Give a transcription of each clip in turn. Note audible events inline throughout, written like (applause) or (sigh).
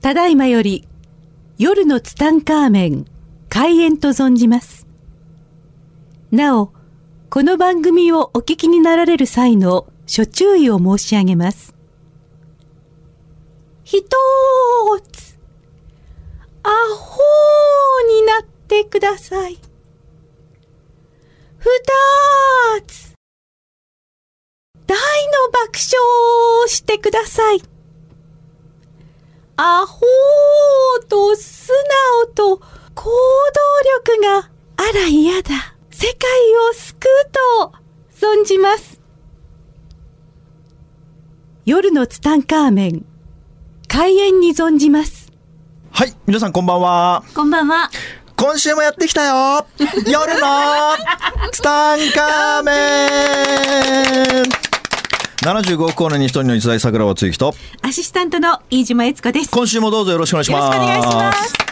ただいまより夜のツタンカーメン開演と存じます。なお、この番組をお聞きになられる際の諸注意を申し上げます。ひとーつ、アホーになってください。ふたーつ、大の爆笑をしてください。アホーと素直と行動力があら嫌だ。世界を救うと存じます。夜のツタンカーメン、開演に存じます。はい、皆さんこんばんは。こんばんは。今週もやってきたよ夜のツタンカーメン !75 億光年に一人の一大桜はつゆきと、アシスタントの飯島悦子です。今週もどうぞよろしくお願いしよろます。しくお願いします。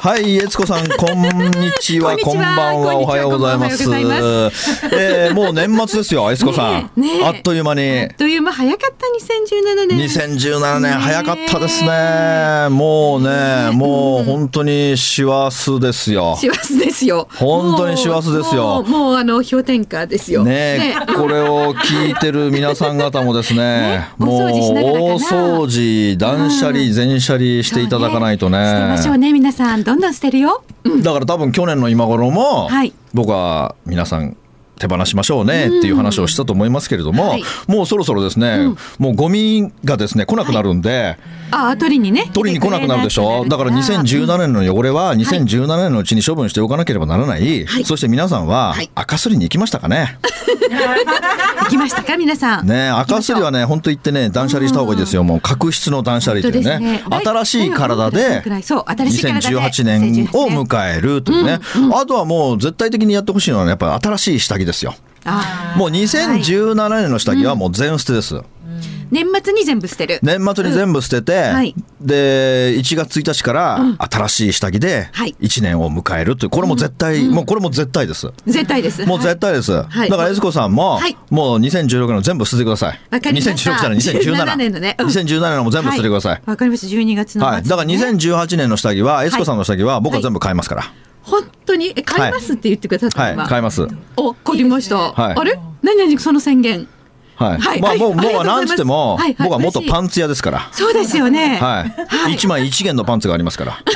はい、悦子さん、こんにちは、(laughs) こんばんは、おはようございます。えー、もう年末ですよ、悦子さん。あっという間に。あっという間早かった2017年。2017年早かったですね。もうね、もう本当に師走ですよ。師走ですよ。本当に師走ですよもうあの氷点下ですよ。ねえ、これを聞いてる皆さん方もですね、(laughs) ねもう大掃除、断捨離、全捨離していただかないとね。捨てましょうね皆さんどんどん捨てるよ。だから多分去年の今頃も、はい僕は皆さん手放しましょうねっていう話をしたと思いますけれども、はい。もうそろそろですね、もうゴミがですね来なくなるんで、あ取りにね。取りに来なくなるでしょ？だから2017年の汚れは2017年のうちに処分しておかなければならない、はい。そして皆さんははい。赤すりに行きましたかね？(laughs) 行きましたか皆さん。ね赤すりはね本当言ってね断捨離した方がいいですよ。もう角質の断捨離というねね。新しい体でそう新しい体で2018年を迎えるというね、あとはもう絶対的にやってほしいのは、ね、やっぱり新しい下着ですよ。あもう2017年の下着はもう全捨てです、年末に全部捨てる。年末に全部捨てて、はい。で1月1日から新しい下着ではい。1年を迎えるというこれも絶対、もうこれも絶対です。絶対です。もう絶対です、はい。だから、エスコさんも、はい。もう2016年の全部捨ててください。わかりました。2016じゃない、2017 17年のね。うん2017年のも全部捨ててください。わかりました。12月の末、はい。だから2018年の下着は、エスコさんの下着は僕は全部買いますから。本当に？え買いますって言ってくださったはい。の今買います。お買いました。はいあれ？何々その宣言。はい。はいまあ、もう、はいもう、なんつっても、はいはい僕は元パンツ屋ですから。そうですよね。はい。一枚一元のパンツがありますから。(laughs)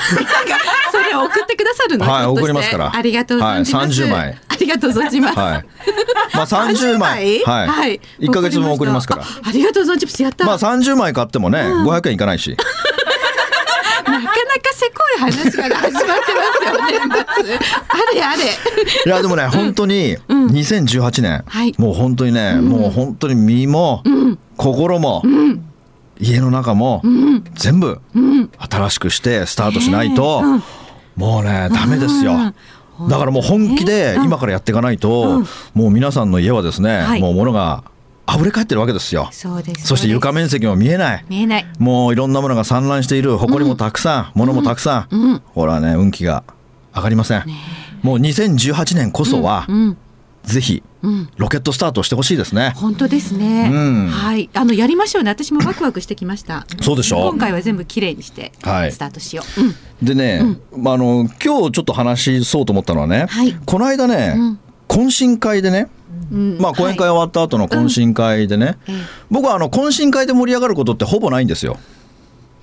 それ送ってくださるの？はい送りますからありがとう存じます。はい30枚ありがとう存じます。はい。まあ、30枚。はい。1ヶ月分送りますから。あありがとう存じます。やった。まあ、30枚買ってもね、500円いかないし。せこい話から始まってますよね。あれあれ。いやでもね本当に2018年、はい。もう本当にね、もう本当に身も、心も、家の中も、全部新しくしてスタートしないと、もうねダメですよ。だからもう本気で今からやっていかないと、もう皆さんの家はですね、はい。もう物が溢れ返ってるわけですよ。そうです。そして床面積も見えない。見えない。もういろんなものが散乱している、埃もたくさん、物もたくさん、ほらね、運気が上がりません。もう2018年こそは、うん。ぜひ、ロケットスタートしてほしいですね。本当ですね。うんはい。あのやりましょうね。私もワクワクしてきました。そうでしょ今回は全部きれいにしてはいスタートしよう。うん。でね、まあ、あの、今日ちょっと話そうと思ったのはね、はいこの間ね、懇親会でね、うんまあ、講演会終わった後の懇親会でね、ええ僕はあの懇親会で盛り上がることってほぼないんですよ。(laughs)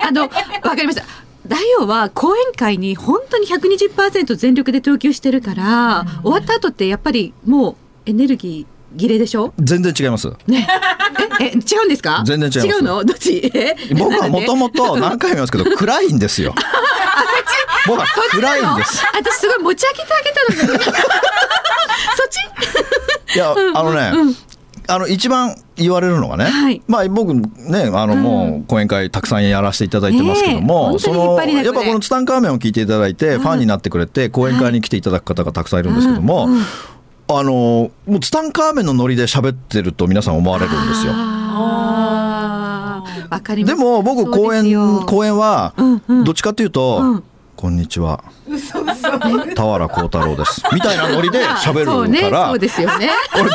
あの、わかりました。ダイオは講演会に本当に120%全力で投球してるから、終わった後ってやっぱりもうエネルギー切れでしょ？全然違います。ね。え、え、違うんですか？全然違います違うの？どっち？え？僕はもともと何回も言いますけど、(laughs) 暗いんですよ。僕は暗いんです。私すごい持ち上げてあげたのに。ち？いや、あのね、あの一番言われるのがね、はい。まあ僕ね、あのもう講演会たくさんやらせていただいてますけども、本当に引っそのやっぱこのツタンカーメンを聞いていただいて、ファンになってくれて、講演会に来ていただく方がたくさんいるんですけども、あのもうツタンカーメンのノリで喋ってると皆さん思われるんですよ。あー。わかりまですも僕講演講演はうんうん。どっちかっていうと、うんこんにちは。俵幸太郎です。みたいなノリで喋るから。そうねそうですよね。俺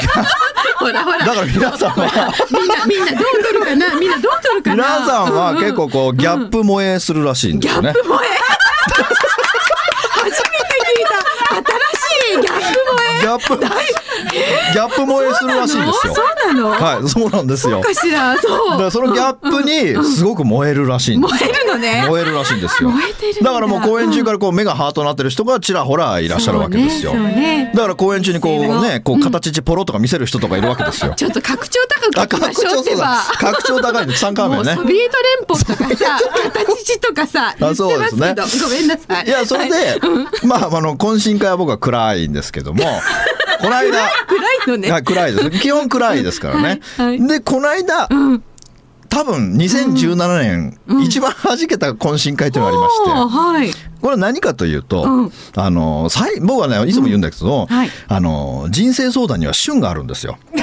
ほらほら。だから皆さんは。みんなみんなどう取るかな？みんなどう取るかな？皆さんは結構こうギャップ萌えするらしいんですよね。ギャップ萌え？初めて聞いた。新しいギャップ萌え。ギャップギャップ萌えするらしいんですよ。そうなの？はいそうなんですよ。かしらだそう。からそのギャップにすごく燃えるらしいんですよ。燃えるのね。燃えるらしいんですよ。燃えてるんだ。だからもう公演中からこう目がハートになってる人がちらほらいらっしゃるわけですよ、ね。だから公演中にこうねこう形地ポロとか見せる人とかいるわけですよ、ちょっと格調高あくいきま拡しょうってば拡張高い。のツタンカーメンね。ソ (laughs) ビエト連邦とかさ形地とかさ言ってそうまですね。ごめんなさい。いやそれで、まああの懇親会は僕は暗いんですけどもこの間 (laughs) 暗いのね。はい暗いです。基本暗いですからね、はいはい。でこの間、ん多分2017年、一番弾けた懇親会というのがありまして、はい。これは何かというと、うん。あのさい僕はねいつも言うんだけど、はい。あの人生相談には旬があるんですよ。(laughs)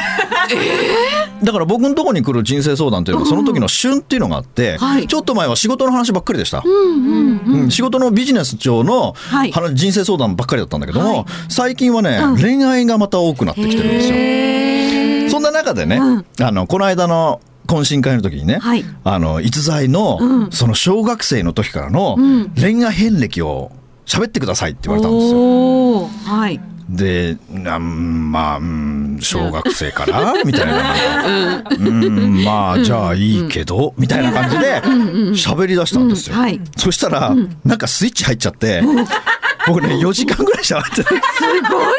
だから僕のところに来る人生相談というのはその時の旬っていうのがあって、はい。ちょっと前は仕事の話ばっかりでした。うんうんうん。うん仕事のビジネス上のはい。話人生相談ばっかりだったんだけども、はい。最近はね、恋愛がまた多くなってきてるんですよ。そんな中でね、うん。あのこの間の懇親会の時にね、はい。あの逸材の、うん。その小学生の時からのうん。恋愛遍歴を喋ってくださいって言われたんですよ。はい。で、なんまあ、うん小学生からみたいな。うん、まあ、じゃあいいけど、みたいな感じで喋り出したんですよ。うん。はい。そしたら、なんかスイッチ入っちゃって、僕ね、4時間ぐらい喋ってる。すご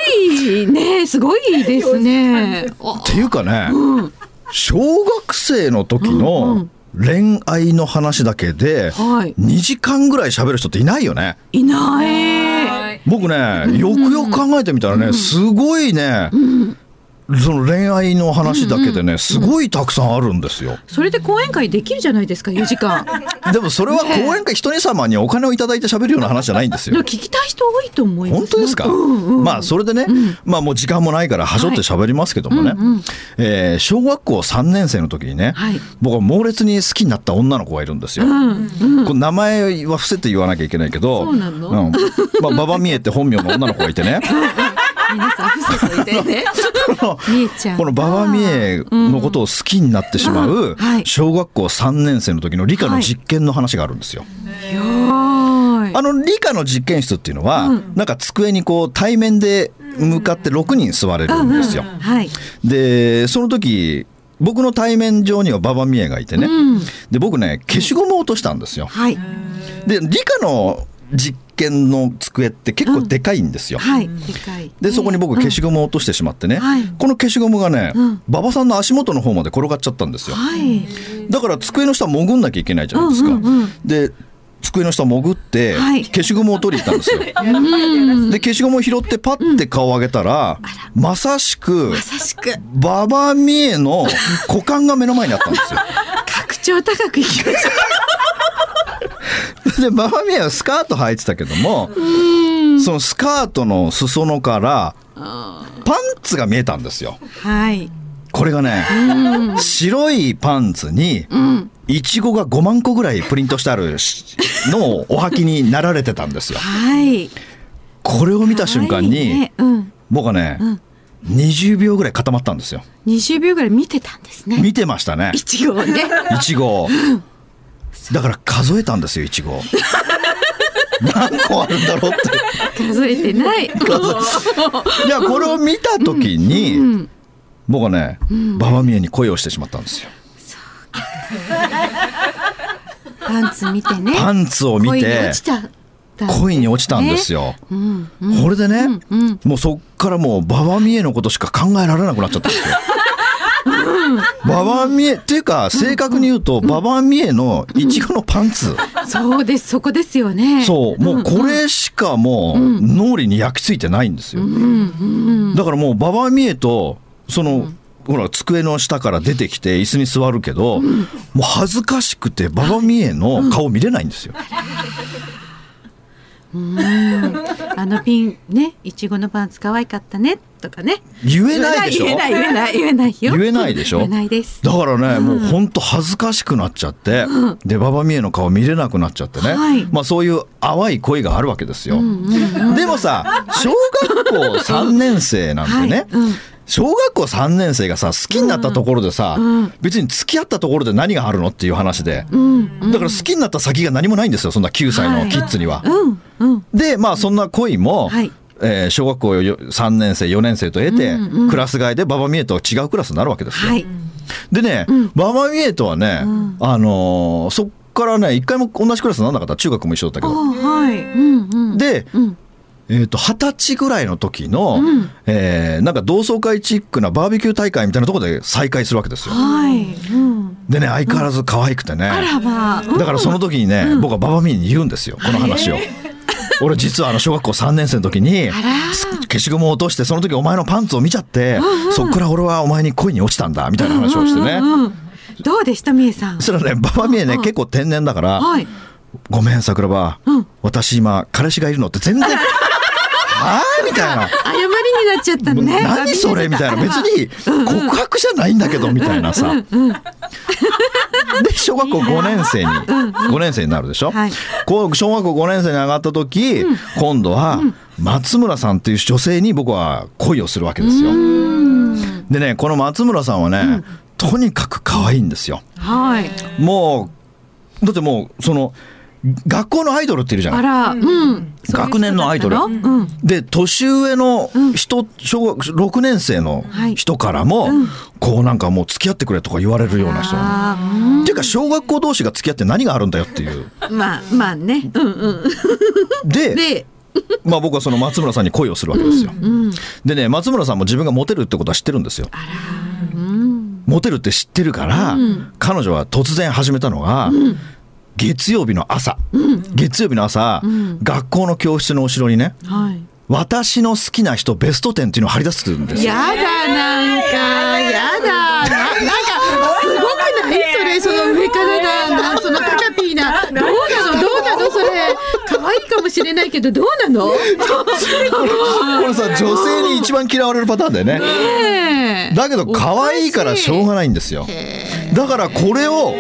いね。すごいですね。おっていうかね、うん小学生の時の恋愛の話だけで、はい。2時間ぐらい喋る人っていないよね。いない。僕ね、よくよく考えてみたらね、すごいね、その恋愛の話だけでね、すごいたくさんあるんですよ。それで講演会できるじゃないですか4時間。(laughs) でもそれは講演会一人様にお金をいただいて喋るような話じゃないんですよ。でも。聞きたい人多いと思います本当ですか、まあそれでね、まあもう時間もないからはしょって喋りますけどもね、えー小学校3年生の時にね、はい。僕は猛烈に好きになった女の子がいるんですよ。うんこれ名前は伏せて言わなきゃいけないけど、まあ、馬場美恵って本名の女の子がいてね、(laughs) 皆さん伏せといてね。(laughs) みえちゃんこの馬場美恵のことを好きになってしまう小学校3年生の時の理科の実験の話があるんですよ。はあの理科の実験室っていうのは、なんか机にこう対面で向かって6人座れるんですよ。はい。でその時僕の対面上には馬場美恵がいてね、うん。で僕ね消しゴムを落としたんですよ。はい。で理科の実験の机って結構でかいんですよ。はい。でかい。でそこに僕消しゴムを落としてしまってね、はい。この消しゴムがねうん。馬場さんの足元の方まで転がっちゃったんですよ。はい。だから机の下潜んなきゃいけないじゃないですか。うんうんうん。で机の下潜ってはい。消しゴムを取りに行ったんですよ。(laughs) で消しゴムを拾ってパッて顔を上げたら、まさしくまさしく。馬場美恵の股間が目の前にあったんですよ。(laughs) 格調高くいきましょで馬場美恵はスカート履いてたけどもそのスカートの裾野からパンツが見えたんですよ。うはい。これがね、白いパンツにいちごが5万個ぐらいプリントしてあるしのをお履きになられてたんですよ。はい。これを見た瞬間はいにね。うん。僕はね、20秒ぐらい固まったんですよ。20秒ぐらい見てたんですね。見てましたね。一号ね。いちご。だから数えたんですよ、いちご。(laughs) 何個あるんだろうって。数えてないいや、これを見た時に、僕はね、馬場美恵に恋をしてしまったんですよ。パンツ見てねパンツを見て落ちた恋に落ちたんですよ。うんこれでね、うんもうそっからもう馬場美恵のことしか考えられなくなっちゃったんですよ。馬場美恵っていうか正確に言うと馬場美恵のいちごのパンツ、そうですそこですよね。そうもうこれしかもう脳裏に焼き付いてないんですよ。だからもう馬場美恵とその、ほら机の下から出てきて椅子に座るけど、もう恥ずかしくて馬場美恵の顔見れないんですよ。あのピンねいちごのパンツ可愛かったねっとかね。言えないでしょ？言えない言えない言えないよ。言えないでしょ？言えないです。だからね、もう本当恥ずかしくなっちゃって、で馬場美恵の顔見れなくなっちゃってね、はい。まあそういう淡い恋があるわけですよ。でもさ小学校3年生なんてね、はいうん。小学校3年生がさ好きになったところでさ、ん別に付き合ったところで何があるのっていう話で、うんだから好きになった先が何もないんですよそんな9歳のキッズには。うんうん。でまあそんな恋も、はいえー小学校よ3年生4年生と得て、うんうん。クラス替えで馬場美恵と違うクラスになるわけですよ。はい。でね、馬場美恵とはね、あのーそっからね一回も同じクラスにならなかった中学も一緒だったけあど。はい。うんうん。で、うん。えー、と二十歳ぐらいの時の、うん。えーなんか同窓会チックなバーベキュー大会みたいなところで再会するわけですよ。はい。うん。でね相変わらず可愛くてね、あらまあ。だからその時にね、僕は馬場美恵に言うんですよこの話を。俺実はあの小学校3年生の時に消しゴムを落としてその時お前のパンツを見ちゃって、そっから俺はお前に恋に落ちたんだみたいな話をしてね、うんうんどうでしたみえさん？それはね馬場美恵ね、結構天然だから、はい。ごめん桜庭、うん。私今彼氏がいるのって全然はあ？みたいな。謝りになっちゃったのね何それ？みたいな。別に告白じゃないんだけどみたいなさ。で小学校5年生に。5年生になるでしょ、はい。小学校5年生に上がった時、今度は松村さんっていう女性に僕は恋をするわけですよ。でねこの松村さんはね、とにかく可愛いんですよ。はい。もうだってもうその学校のアイドルっているじゃない。あらうん。学年のアイドル。そうで年上の人、小学6年生のはい。人からも、こうなんかもう付き合ってくれとか言われるような人。っていうか小学校同士が付き合って何があるんだよっていう。ー (laughs) まあまあね。うんうん。ででまあ僕はその松村さんに恋をするわけですよ。うんでね松村さんも自分がモテるってことは知ってるんですよ。うん。モテるって知ってるから、うん。彼女は突然始めたのが、月曜日の朝、月曜日の朝、ん。学校の教室の後ろにねはい。私の好きな人ベスト10っていうのを貼り出すんですよ。やだなんか。やだ。ななんかすごくない？それその上からだな。そのタカピーな。どうなの？どうなの？それ。可愛いかもしれないけどどうなの？これさ女性に一番嫌われるパターンだよね。ねえ。だけど可愛いからしょうがないんですよ。だからこれを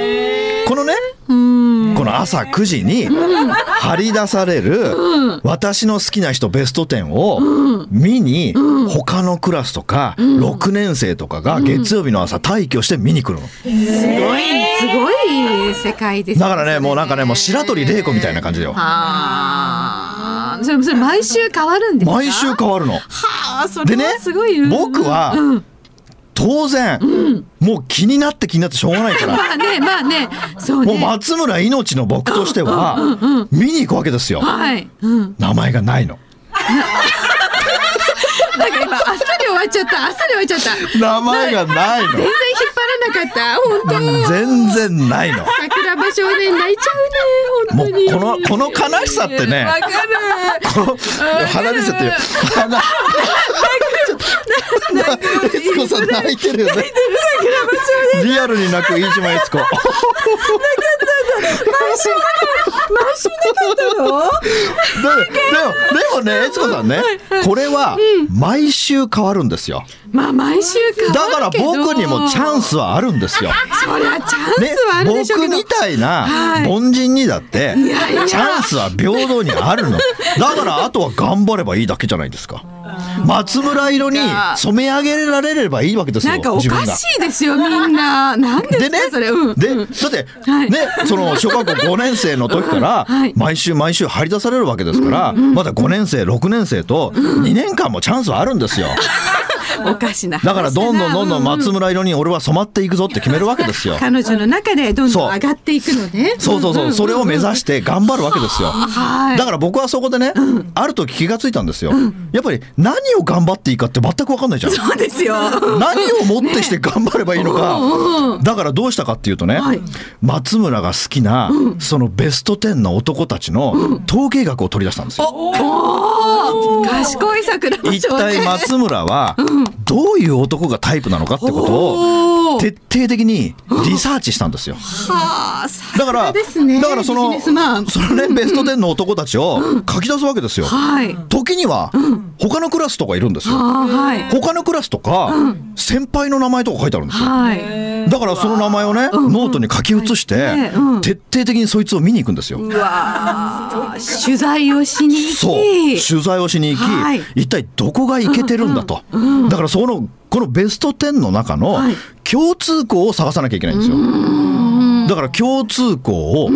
このねうん。この朝9時に張り出される私の好きな人ベスト10を見に他のクラスとか6年生とかが月曜日の朝退去して見に来るの。すごい。すごい世界ですだからねもうなんかねもう白鳥玲子みたいな感じだよ。はあそれそれ毎週変わるんですか？毎週変わるの。はあそでねれはすごい、うん僕はうん当然もう気になって気になってしょうがないから。(laughs) まあねまあねそうねもう松村命の僕としては見に行くわけですよ。はい、うん、名前がないの。(laughs) なんか今あっさり終わっちゃったあっさり終わっちゃった名前がないの。全然引っ張らなかった本当全然ないの。桜庭少年泣いちゃうね本当にこのこの悲しさってねわかるこう鼻出ちゃってる。鼻。悦子さん泣いてるよね。リアルに泣く飯島悦子。(laughs) 毎週なかったのででもでもね悦子さんねこれは毎週変わるんですよ。まあ毎週変わだから僕にもチャンスはあるんですよ。そりゃチャンねスはあるでしょうけど、僕みたいなはい。凡人にだってチャンスは平等にあるの。だからあとは頑張ればいいだけじゃないですか松村色に染め上げられればいいわけですよなんかおか。しいですよみんな。(laughs) なんでねそれうんでうん。だって、はい。ねその小学校5年生の時から (laughs) はい。毎週毎週張り出されるわけですから、まだ5年生6年生と2年間もチャンスはあるんですよ。(laughs) おかしな話だからどんどんどんどんう松村色に俺は染まっていくぞって決めるわけですよ。彼女の中でどんどん上がっていくのね。そうそうそう、それを目指して頑張るわけですよ。はい。だから僕はそこでね、ある時気がついたんですよ。やっぱり何を頑張っていいかって全く分かんないじゃん。そうですよ。何をもってして頑張ればいいのか。だからどうしたかっていうとね、はい。松村が好きな、そのベスト10の男たちの統計学を取り出したんですよ。賢い桜の一体松村はどういう男がタイプなのかってことを徹底的にリサーチしたんですよ。はあ、さだから。だからそのそのねベスト10の男たちを書き出すわけですよ。はい。時には他のクラスとかいるんですよ。はい。他のクラスとか先輩の名前とか書いてあるんですよ。はい。だからその名前をねノートに書き写してうん徹底的にそいつを見に行くんですよ。取材をしに行き。そう取材をしに行き、はい一体どこがいけてるんだと、だからそのこのベスト10の中のはい。共通項を探さなきゃいけないんですよ。だから共通項を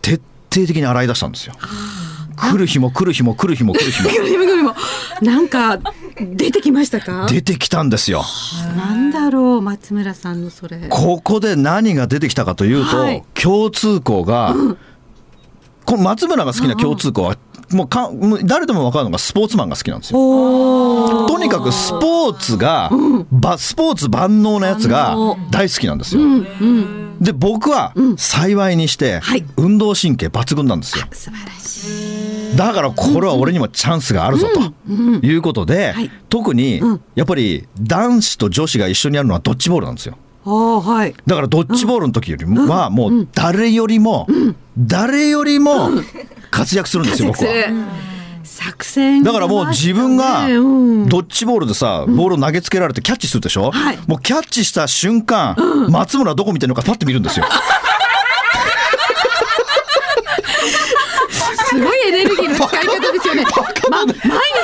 徹底的に洗い出したんですよ。来る日も来る日も (laughs) 来る日も来る日も。ぐりぐりも。なんか出てきましたか？出てきたんですよ。なんだろう松村さんのそれ。ここで何が出てきたかというと、はい。共通項が、この松村が好きな共通項は、もうか誰でも分かるのがスポーツマンが好きなんですよおとにかくスポーツが、ばスポーツ万能なやつが大好きなんですよ。うんうん。で僕は幸いにしてはい運動神経抜群なんですよ。素晴らしい。だからこれは俺にもチャンスがあるぞということではい特にうんやっぱり男子と女子が一緒にやるのはドッジボールなんですよ。はい。だからドッジボールの時よりもはもう誰よりも誰よりも活躍するんですよ僕は。作戦だからもう自分がうん。ドッジボールでさ、ボールを投げつけられてキャッチするでしょ、はい。もうキャッチした瞬間、松村どこ見てるのかパッて見るんですよ。すごいエネルギーの使い方ですよね。(laughs) ま、毎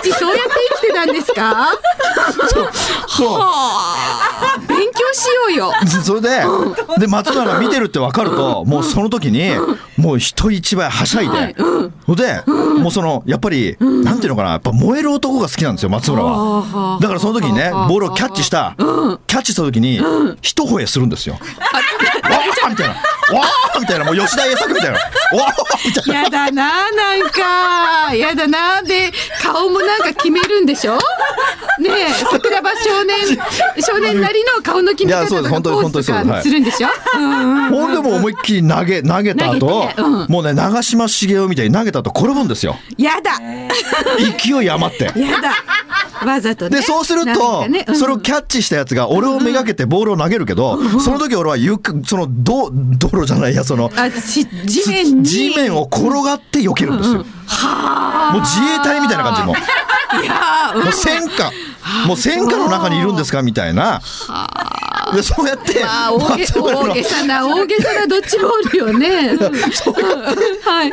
日そうやって生きてたんですか？そう。勉強しようよ。(laughs) それで、で松村が見てるって分かると、もうその時に、もう人一倍はしゃいで、ほん。で、もうその、やっぱり、なんていうのかな、やっぱ燃える男が好きなんですよ、松村は。だからその時にね、ボールをキャッチした、キャッチした時に、一吠えするんですよ。わーみたいな、わーみたいな、もう吉田栄作みたいな、わーみたいな。やだななんか。やだなで顔もなんか決めるんでしょ？ねえ桜庭少年少年なりの顔の決めいやそうです方とか本当に本当ポーズとにそうです。はい。かするんでしょ、うんうんほんでもう思いっきり投げ、投げた後、うん。もうね、長嶋茂雄みたいに投げた後転ぶんですよ。やだ。勢い余って。やだ。わざとね。で、そうすると、かね。うん。それをキャッチしたやつが、俺をめがけてボールを投げるけど、その時俺はゆっく、その、ど、道路じゃないや、その、地面に。地面を転がって避けるんですよ。もう自衛隊みたいな感じも。いやーもう戦火、もう戦火の中にいるんですかみたいな。で、そうやって、まあ大げ大げさな大げさなドッジボールよね。うんはい。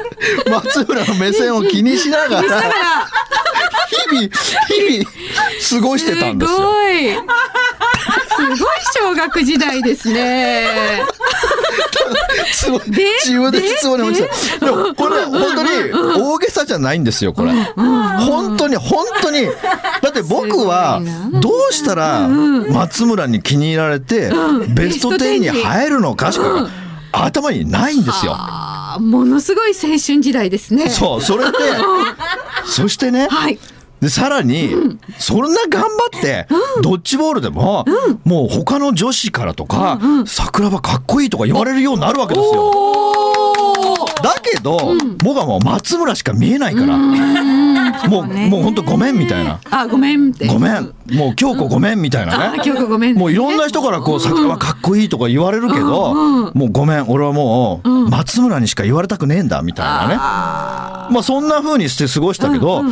松村の目線を気にしながら、日々、日々、過ごしてたんですよ。すごい。すごい小学時代ですね。自分で質問に落ちた。でも、これ、本当に大げさじゃないんですよ、これ。本当に、本当に。だって僕はどうしたら松村に気に入られて、ベスト10に入るのかしか、頭にないんですよ。ものすごい青春時代ですね。そう、それで、そしてね、はい。で、さらに、そんな頑張って、ドッジボールでも、もう他の女子からとか、桜庭かっこいいとか言われるようになるわけですよ。だけど、僕はもう松村しか見えないから、もう、もう本当ごめんみたいな。あ、ごめんって。ごめん、もう京子ごめんみたいなあ、ね。今日ごめん、もういろんな人からこう、桜はかっこいいとか言われるけど、もうごめん、俺はもう、松村にしか言われたくねえんだ、みたいなね。まあそんな風にして過ごしたけど、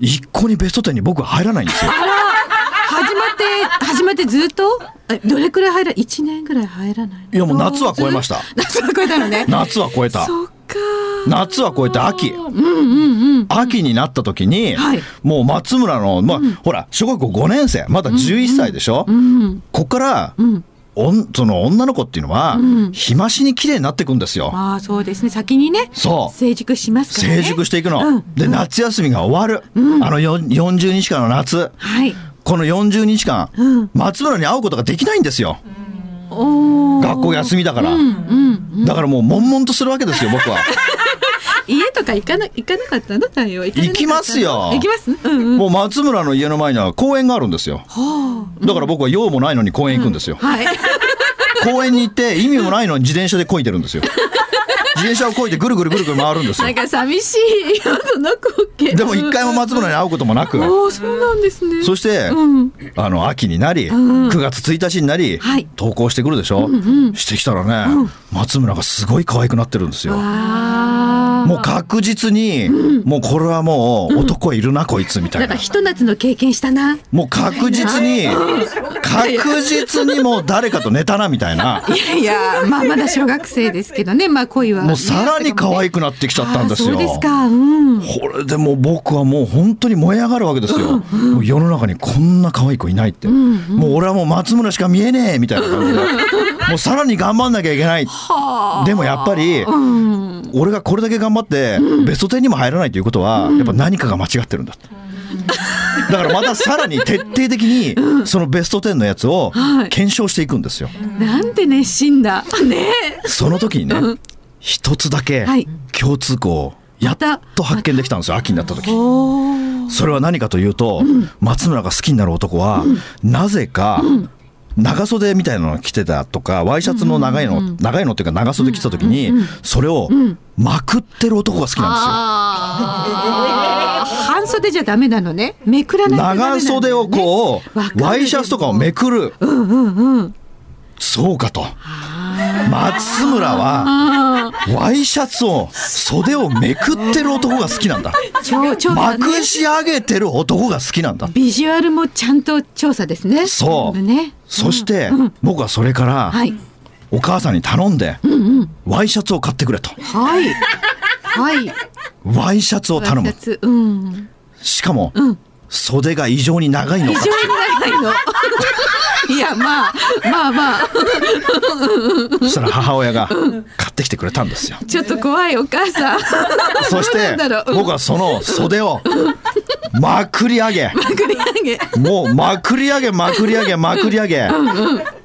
一向にベスト10に僕は入らないんですよ。始まって、始まってずっと？えどれくらい入ら、一年ぐらい入らないの？いやもう夏は超えました。夏は超えたのね。夏は超えた。そっか。夏は超えて秋。うんうんうん。秋になった時に、はいもう松村の、まあ、ほら、小学校5年生、まだ11歳でしょ、うん。こっから、んおんその女の子っていうのは、ん日増しに綺麗になっていくんですよ。まあそうですね。先にね。そう成熟しますからね。成熟していくの。うんで、夏休みが終わる。あのよ40日間の夏。はい。この40日間、うん松村に会うことができないんですよ。学校休みだから。うんうん。だからもう悶々とするわけですよ、僕は。(laughs) 家とか行かな行かなかったの？太陽行きますよ。行きます？うんうん。もう松村の家の前には公園があるんですよ。はだから僕は用もないのに公園行くんですよ。あ。はい。(laughs) 公園に行って意味もないのに自転車で漕いでるんですよ。(laughs) 自転車をこいでぐるぐるぐるぐる回るんですよ。なんか寂しいでも一回も松村に会うこともなく。おおそうなんですね。そして、うん。あの秋になり、ん。9月1日になり、はい。投稿してくるでしょ、してきたらね、松村がすごい可愛くなってるんですよ。もう確実に、もうこれはもう男いるな、こいつみたないんかな。ひと夏の経験したなもう確実に、確実にもう誰かと寝たなみたいな。いやいやまあまだ小学生ですけどねまあ恋はね、もうさらに可愛くなってきちゃったんですよ。そうですかうんこれでもう僕はもう本当に燃え上がるわけですよ。もう世の中にこんな可愛い子いないって。もう俺はもう松村しか見えねえみたいな感じで。もうさらに頑張んなきゃいけない。でもやっぱり、うん。俺がこれだけ頑張ってベスト10にも入らないということは、やっぱ何かが間違ってるんだって。だからまたさらに徹底的にそのベスト10のやつをはい。検証していくんですよ。なんて熱心だ。ね。その時にね、一つだけはい。共通項をやっと発見できたんですよ、秋になった時。それは何かというと、松村が好きになる男は、なぜか、長袖みたいなのを着てたとかワイシャツの長いの、長いのっていうか長袖着てた時に、それをまくってる男が好きなんあー。半袖じゃダメなのね。めくらないね。長袖をこう、ワイシャツとかをめくる、うんうんうん。そうかと松村はあワイシャツを袖をめくってる男が好きなんだ。まね。くし上げてる男が好きなんだ。ビジュアルもちゃんと調査ですね。そう。ね。そして、僕はそれから、はい。お母さんに頼んで、うんうん。ワイシャツを買ってくれと。はい。はい。ワイシャツを頼む。うん。しかも、うん。袖が異常に長いのか。非常に長いの。(laughs) いやまあまあまあ (laughs) そしたら母親が買ってきてくれたんですよ。ちょっと怖いお母さん。(laughs) そして僕はその袖をまくり上げ。まくり上げ。もうまくり上げまくり上げまくり上げ。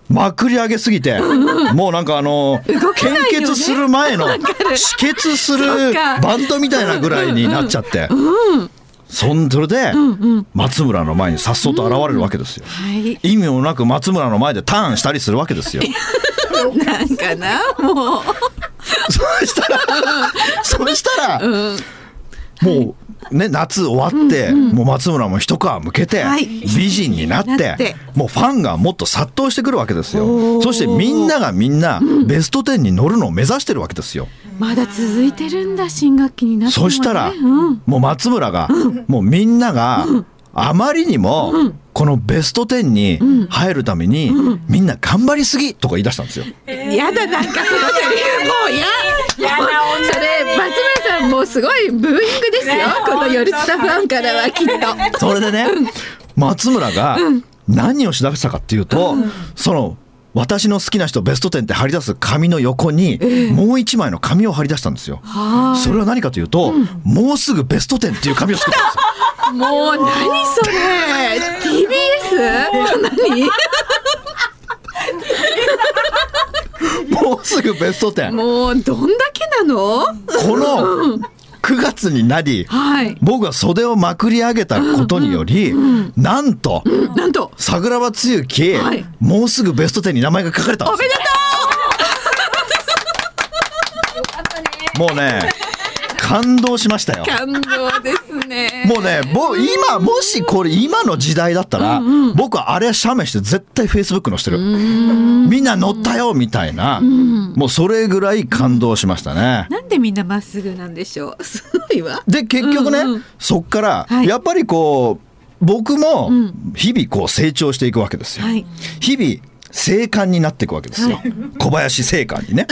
まくり上げすぎてもうなんかあの献血する前の止血すそるバンドみたいなぐらいになっちゃって。そんそれで松村の前にさっそうと現れるわけですよ。はい。意味もなく松村の前でターンしたりするわけですよ (laughs) なんかなもう。そしたらそしたらもうね夏終わってもう松村も一皮むけてはい。美人になってて。もうファンがもっと殺到してくるわけですおよー。そしてみんながみんなベスト10に乗るのを目指してるわけですよ。まだ続いてるんだ新学期になってそしたらうん。もう松村がもうみんながあまりにもこのベスト10に入るためにみんな頑張りすぎとか言い出したんですよ。やだなんかそのセリフもうやもうそれ松村さんもうすごいブーイングですよ。この夜ツタファンからはきっと。それでね、松村が何をしだしたかっていうと、その私の好きな人ベスト10って貼り出す紙の横に、もう一枚の紙を貼り出したんですよ。はそれは何かというと、もうすぐベスト10っていう紙を作ったんですよ。あもう何それ？TBS 何？もうすぐベスト10。もうどんだけなの？この9月になり、はい。僕が袖をまくり上げたことにより、なんと、なんと。桜庭つゆき、はい。もうすぐベスト10に名前が書かれたんです。よおめでともうね、感動しましたよ。う。感動ですねもうね、ぼ今、もしこれ今の時代だったら、僕はあれ写メして絶対フェイスブック載せてる。みんな乗ったよみたいな、もうそれぐらい感動しましたね。なんでみんなまっすぐなんでしょう？(laughs) すごいわで、結局ね、うんうんそっから、はいやっぱりこう、僕も日々こう成長していくわけですよ。はい日々、生還になっていくわけですよ。小林生還にね。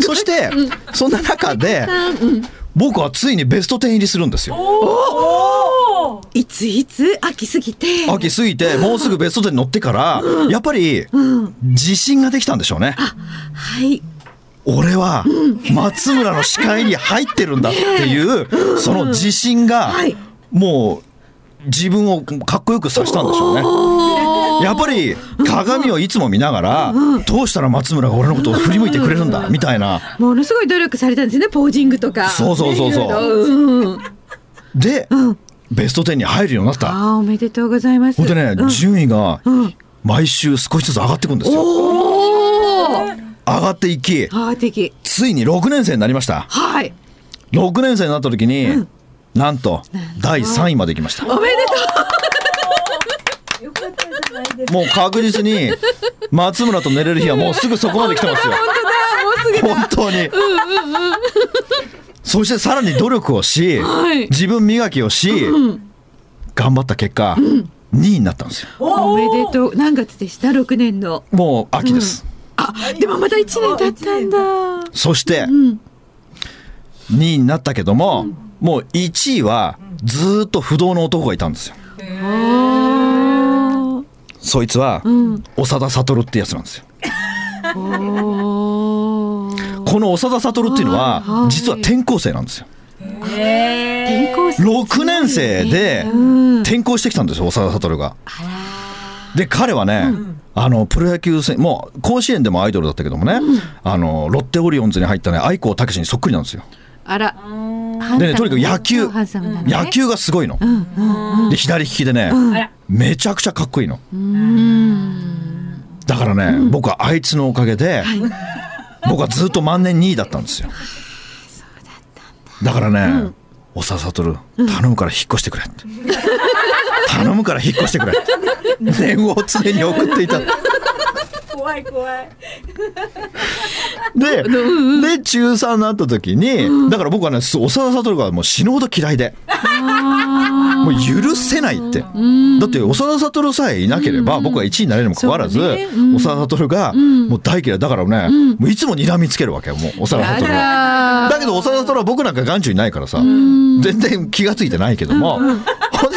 そして、そんな中で、僕はついにベスト10入りするんですよ。いついつ？秋すぎて。秋過ぎてもうすぐベスト10に乗ってからやっぱり自信ができたんでしょうね。はい。俺は松村の視界に入ってるんだっていうその自信がはい。もう自分をかっこよくさせたんでしょうね。やっぱり鏡をいつも見ながらどうしたら松村が俺のことを振り向いてくれるんだみたいな。ものすごい努力されたんですねポージングとか。そうそうそうそう。うん。でベスト10に入るようになった。ああおめでとうございます。ほんでねうん。順位がうん。毎週少しずつ上がっていくんですよ。上がっていき。ついに6年生になりました。はい。6年生になった時に、なんと第3位まで行きました。おめでとよかったじゃないですか。もう確実に松村と寝れる日はもうすぐそこまで来てますよ。う。もうすぐだ。本当に。そしてさらに努力をし、はい自分磨きをし、頑張った結果、2位になったんですよ。おめでとう。何月でした？六年の。もう秋です。あ、でもまた一年経ったんだ。そして、ん2位になったけども、もう1位はずーっと不動の男がいたんですよ。そいつは、ん長田悟ってやつなんですよ。この長田悟っていうのは、はい実は転校生なんですよ。転校生6年生でうん転校してきたんですよ、長田悟が。で、彼はね、あの、プロ野球選もう、甲子園でもアイドルだったけどもね、あの、ロッテオリオンズに入ったね、愛子武にそっくりなんですよ。あら。でね、とにかく野球、野球がすごいの。で、左利きでね、めちゃくちゃかっこいいの。うん。だからね、僕はあいつのおかげで、僕はずっと万年2位だったんですよ。だからね、おささとる、頼むから引っ越してくれって。頼むから引っ越してくれって。(laughs) 念を常に送っていた。怖い怖い。で、で、中3になった時に、だから僕はね、長田悟がもう死ぬほど嫌いで、もう許せないって。だって、長田悟さえいなければ、僕は1位になれるにもかかわらず、長田悟がもう大嫌い。だからね、もういつも睨みつけるわけよ、もう、長田あ悟が。らだけど、長田悟は僕なんか眼中にないからさ、全然気がついてないけども、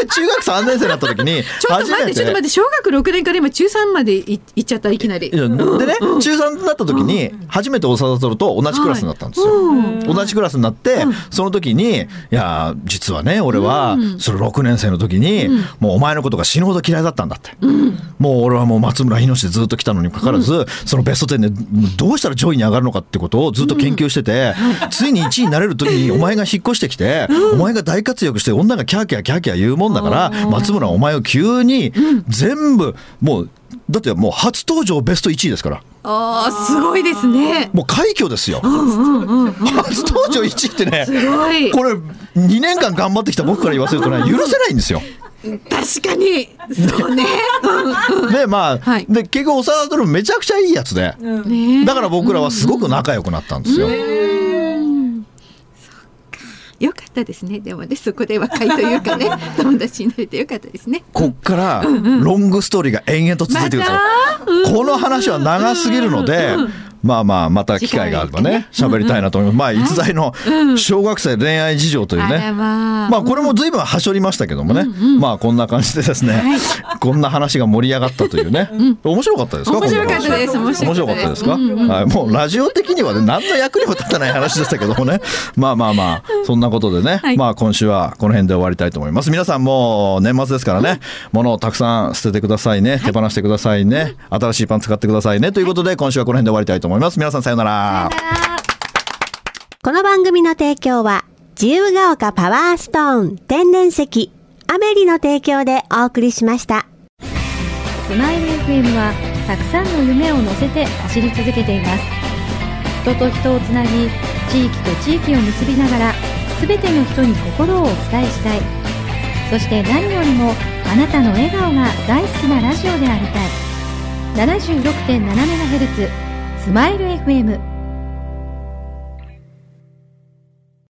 中学3年生になった時に、ちょっと待って、ちょっと待って、小学6年から今中3までい行っちゃった、いきなり。でね、中3になった時に、初めて長田悟と同じクラスになったんですよ。同じクラスになって、その時に、いや、実はね、俺は、それ6年生の時に、もうお前のことが死ぬほど嫌いだったんだって。もう俺はもう松村命でずっと来たのにもかかわらず、そのベスト10でどうしたら上位に上がるのかってことをずっと研究してて、ついに1位になれる時にお前が引っ越してきて、お前が大活躍して女がキャーキャーキャーキャー言うもんだから、松村はお前を急に全部、もう、だってもう初登場ベスト1位ですから。ああ、すごいですね。もう快挙ですよ。初登場1位ってね。これ2年間頑張ってきた僕から言わせるとね、許せないんですよ。確かに。そうね。で、まあ、はいで、結局、長田ドルめちゃくちゃいいやつで、ねだから僕らはすごく仲良くなったんですよ。よかったですね。でもね、そこで和解というかね、(laughs) 友達になれてよかったですね。こっから、ロングストーリーが延々と続いていくんですよ。この話は長すぎるので、まあまあ、また機会があればね、喋りたいなと思います。まあ、逸材の小学生恋愛事情というね。まあ。まあこれも随分はしょりましたけどもね、まあこんな感じでですね、こんな話が盛り上がったというね、面白かったですか？面白かったです。面白かったです。かはい、もうラジオ的にはね何の役にも立たない話でしたけどもね。まあまあまあ。そんなことでね、はい。まあ今週はこの辺で終わりたいと思います。皆さんもう年末ですからね、物をたくさん捨ててくださいね。手放してくださいね、新しいパン使ってくださいね。ということで今週はこの辺で終わりたいと思います皆さんさようなら。この番組の提供は、自由が丘パワーストーン天然石、アメリの提供でお送りしました。スマイル FM はたくさんの夢を乗せて走り続けています。人と人をつなぎ地域と地域を結びながら全ての人に心をお伝えしたい。そして何よりもあなたの笑顔が大好きなラジオでありたい。76.7MHz スマイル FM